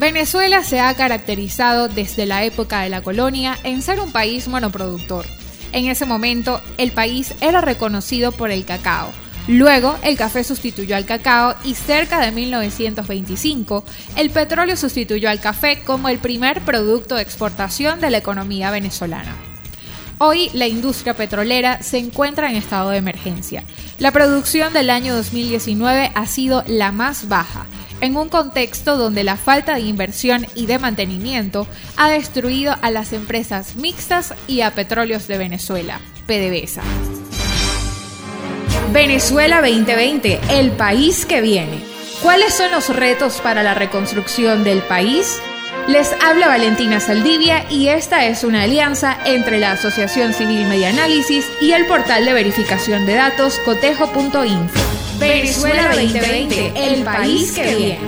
Venezuela se ha caracterizado desde la época de la colonia en ser un país monoproductor. En ese momento, el país era reconocido por el cacao. Luego, el café sustituyó al cacao y cerca de 1925, el petróleo sustituyó al café como el primer producto de exportación de la economía venezolana. Hoy la industria petrolera se encuentra en estado de emergencia. La producción del año 2019 ha sido la más baja, en un contexto donde la falta de inversión y de mantenimiento ha destruido a las empresas mixtas y a Petróleos de Venezuela, PDVSA. Venezuela 2020, el país que viene. ¿Cuáles son los retos para la reconstrucción del país? Les habla Valentina Saldivia y esta es una alianza entre la Asociación Civil Media Análisis y el portal de verificación de datos cotejo.info. Venezuela 2020, el país que viene.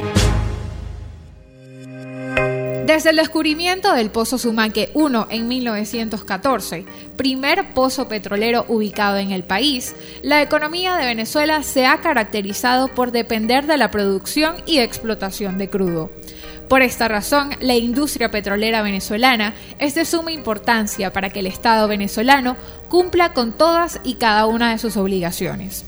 Desde el descubrimiento del Pozo Sumaque 1 en 1914, primer pozo petrolero ubicado en el país, la economía de Venezuela se ha caracterizado por depender de la producción y explotación de crudo. Por esta razón, la industria petrolera venezolana es de suma importancia para que el Estado venezolano cumpla con todas y cada una de sus obligaciones.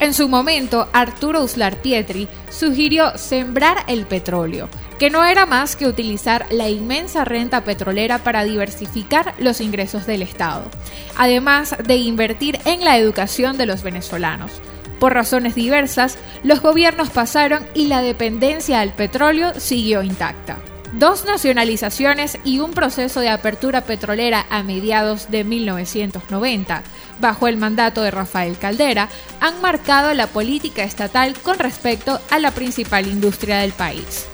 En su momento, Arturo Uslar Pietri sugirió sembrar el petróleo, que no era más que utilizar la inmensa renta petrolera para diversificar los ingresos del Estado, además de invertir en la educación de los venezolanos. Por razones diversas, los gobiernos pasaron y la dependencia al petróleo siguió intacta. Dos nacionalizaciones y un proceso de apertura petrolera a mediados de 1990, bajo el mandato de Rafael Caldera, han marcado la política estatal con respecto a la principal industria del país.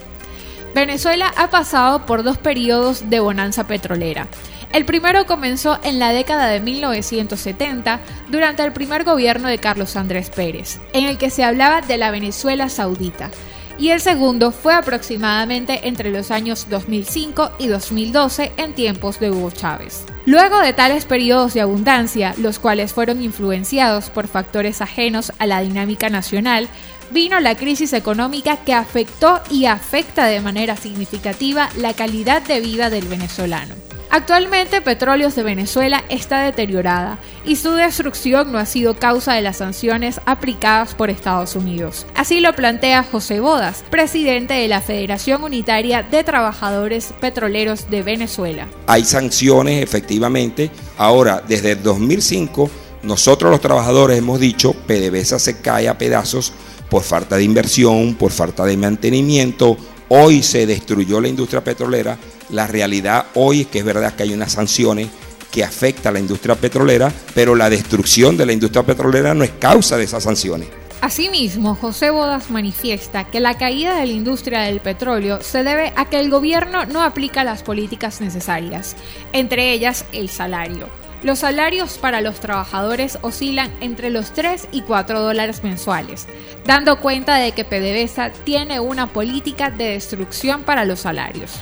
Venezuela ha pasado por dos periodos de bonanza petrolera. El primero comenzó en la década de 1970 durante el primer gobierno de Carlos Andrés Pérez, en el que se hablaba de la Venezuela saudita, y el segundo fue aproximadamente entre los años 2005 y 2012 en tiempos de Hugo Chávez. Luego de tales periodos de abundancia, los cuales fueron influenciados por factores ajenos a la dinámica nacional, vino la crisis económica que afectó y afecta de manera significativa la calidad de vida del venezolano. Actualmente Petróleos de Venezuela está deteriorada y su destrucción no ha sido causa de las sanciones aplicadas por Estados Unidos. Así lo plantea José Bodas, presidente de la Federación Unitaria de Trabajadores Petroleros de Venezuela. Hay sanciones efectivamente. Ahora, desde el 2005, nosotros los trabajadores hemos dicho, PDVSA se cae a pedazos por falta de inversión, por falta de mantenimiento. Hoy se destruyó la industria petrolera la realidad hoy es que es verdad que hay unas sanciones que afectan a la industria petrolera, pero la destrucción de la industria petrolera no es causa de esas sanciones. Asimismo, José Bodas manifiesta que la caída de la industria del petróleo se debe a que el gobierno no aplica las políticas necesarias, entre ellas el salario. Los salarios para los trabajadores oscilan entre los 3 y 4 dólares mensuales, dando cuenta de que PDVSA tiene una política de destrucción para los salarios.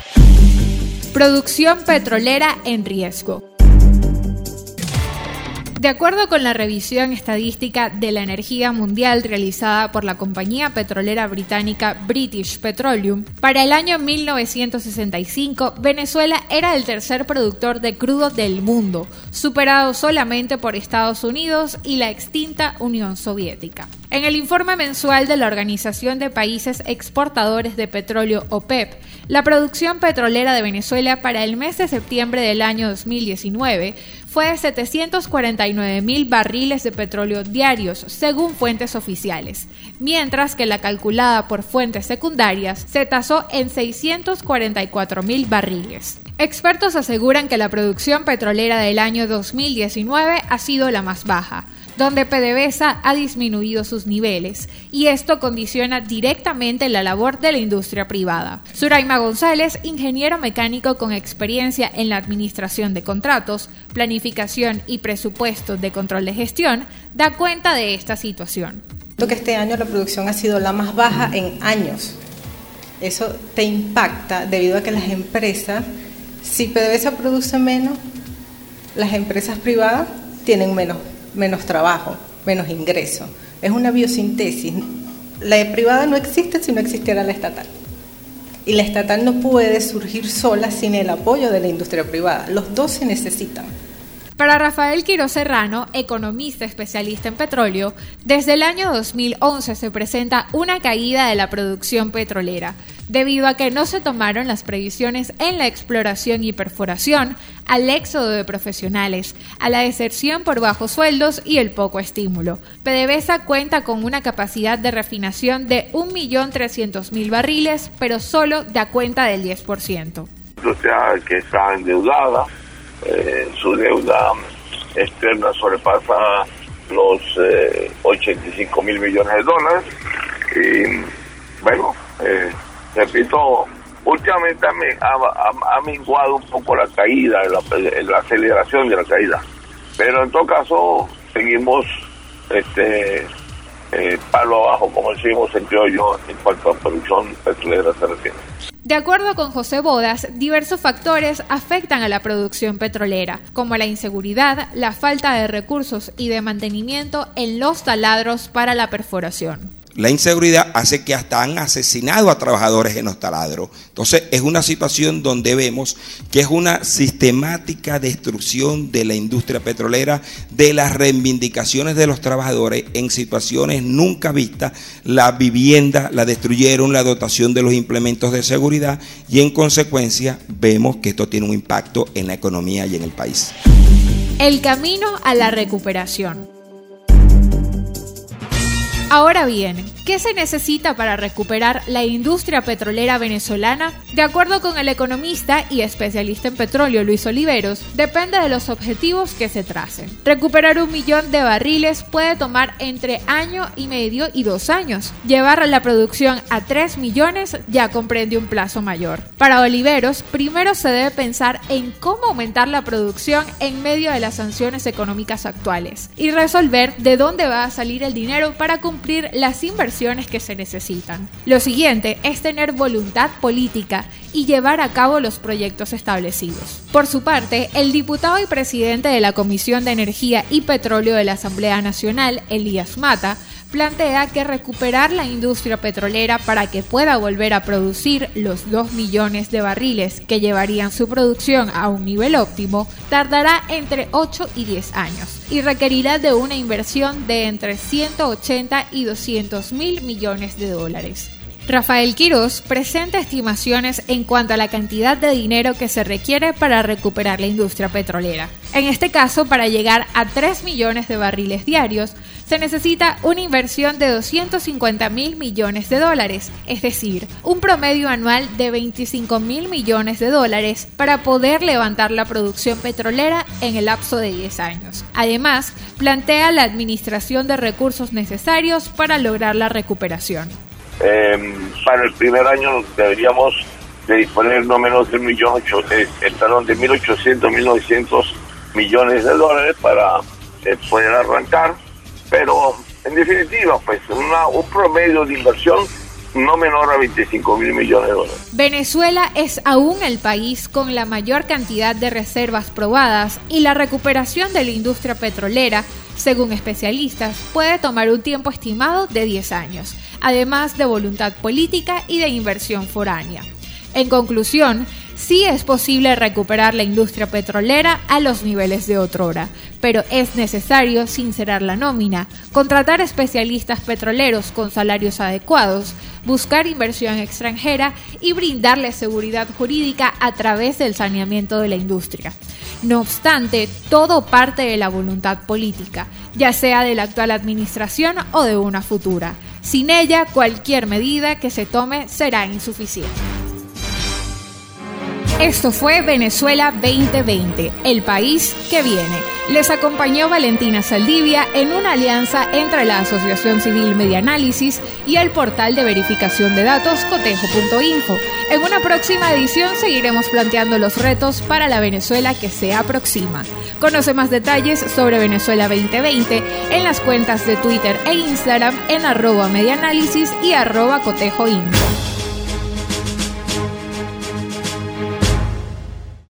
Producción petrolera en riesgo. De acuerdo con la revisión estadística de la energía mundial realizada por la compañía petrolera británica British Petroleum, para el año 1965 Venezuela era el tercer productor de crudo del mundo, superado solamente por Estados Unidos y la extinta Unión Soviética. En el informe mensual de la Organización de Países Exportadores de Petróleo OPEP, la producción petrolera de Venezuela para el mes de septiembre del año 2019 fue de 749 mil barriles de petróleo diarios, según fuentes oficiales, mientras que la calculada por fuentes secundarias se tasó en 644 mil barriles. Expertos aseguran que la producción petrolera del año 2019 ha sido la más baja, donde PDVSA ha disminuido sus niveles, y esto condiciona directamente la labor de la industria privada. Suraima González, ingeniero mecánico con experiencia en la administración de contratos, planificación y presupuesto de control de gestión, da cuenta de esta situación. Que este año la producción ha sido la más baja en años. Eso te impacta debido a que las empresas, si PDVSA produce menos, las empresas privadas tienen menos menos trabajo, menos ingreso. Es una biosíntesis. La privada no existe si no existiera la estatal. y la estatal no puede surgir sola sin el apoyo de la industria privada. Los dos se necesitan. Para Rafael Quiro Serrano, economista especialista en petróleo, desde el año 2011 se presenta una caída de la producción petrolera, debido a que no se tomaron las previsiones en la exploración y perforación, al éxodo de profesionales, a la deserción por bajos sueldos y el poco estímulo. PDVSA cuenta con una capacidad de refinación de 1.300.000 barriles, pero solo da cuenta del 10%. sea, que está endeudada, eh, su deuda externa sobrepasa los 85 eh, mil millones de dólares. Y bueno, eh, repito, últimamente ha, minguado un poco la caída, la, aceleración de la caída. Pero en todo caso, seguimos este palo abajo, como decimos, sentido yo, en cuanto a producción petrolera se refiere. De acuerdo con José Bodas, diversos factores afectan a la producción petrolera, como la inseguridad, la falta de recursos y de mantenimiento en los taladros para la perforación. La inseguridad hace que hasta han asesinado a trabajadores en los taladros. Entonces es una situación donde vemos que es una sistemática destrucción de la industria petrolera, de las reivindicaciones de los trabajadores en situaciones nunca vistas. La vivienda la destruyeron, la dotación de los implementos de seguridad y en consecuencia vemos que esto tiene un impacto en la economía y en el país. El camino a la recuperación. Ahora bien, ¿qué se necesita para recuperar la industria petrolera venezolana? De acuerdo con el economista y especialista en petróleo Luis Oliveros, depende de los objetivos que se tracen. Recuperar un millón de barriles puede tomar entre año y medio y dos años. Llevar la producción a 3 millones ya comprende un plazo mayor. Para Oliveros, primero se debe pensar en cómo aumentar la producción en medio de las sanciones económicas actuales y resolver de dónde va a salir el dinero para cumplir las inversiones que se necesitan. Lo siguiente es tener voluntad política y llevar a cabo los proyectos establecidos. Por su parte, el diputado y presidente de la Comisión de Energía y Petróleo de la Asamblea Nacional, Elías Mata, plantea que recuperar la industria petrolera para que pueda volver a producir los 2 millones de barriles que llevarían su producción a un nivel óptimo tardará entre 8 y 10 años y requerirá de una inversión de entre 180 y 200 mil millones de dólares. Rafael Quiroz presenta estimaciones en cuanto a la cantidad de dinero que se requiere para recuperar la industria petrolera. En este caso, para llegar a 3 millones de barriles diarios, se necesita una inversión de 250 mil millones de dólares, es decir, un promedio anual de 25 mil millones de dólares para poder levantar la producción petrolera en el lapso de 10 años. Además, plantea la administración de recursos necesarios para lograr la recuperación. Em, para el primer año deberíamos de disponer no menos de, millón ocho, eh, el talón de 1.800, 1.900 millones de dólares para eh, poder arrancar, pero en definitiva, pues un promedio de inversión no menor a 25 mil millones de dólares. Venezuela es aún el país con la mayor cantidad de reservas probadas y la recuperación de la industria petrolera, según especialistas, puede tomar un tiempo estimado de 10 años, además de voluntad política y de inversión foránea. En conclusión, sí es posible recuperar la industria petrolera a los niveles de otrora, pero es necesario sincerar la nómina, contratar especialistas petroleros con salarios adecuados, buscar inversión extranjera y brindarle seguridad jurídica a través del saneamiento de la industria. No obstante, todo parte de la voluntad política, ya sea de la actual administración o de una futura. Sin ella, cualquier medida que se tome será insuficiente. Esto fue Venezuela 2020, el país que viene. Les acompañó Valentina Saldivia en una alianza entre la Asociación Civil Media Análisis y el portal de verificación de datos cotejo.info. En una próxima edición seguiremos planteando los retos para la Venezuela que se aproxima. Conoce más detalles sobre Venezuela 2020 en las cuentas de Twitter e Instagram en arroba medianálisis y arroba cotejoinfo.